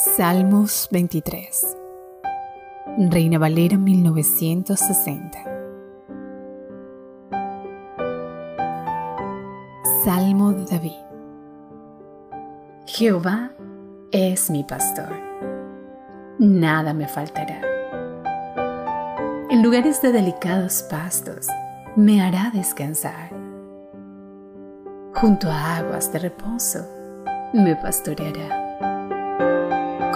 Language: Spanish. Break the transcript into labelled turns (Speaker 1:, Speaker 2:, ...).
Speaker 1: Salmos 23 Reina Valera 1960 Salmo de David. Jehová es mi pastor, nada me faltará. En lugares de delicados pastos me hará descansar. Junto a aguas de reposo me pastoreará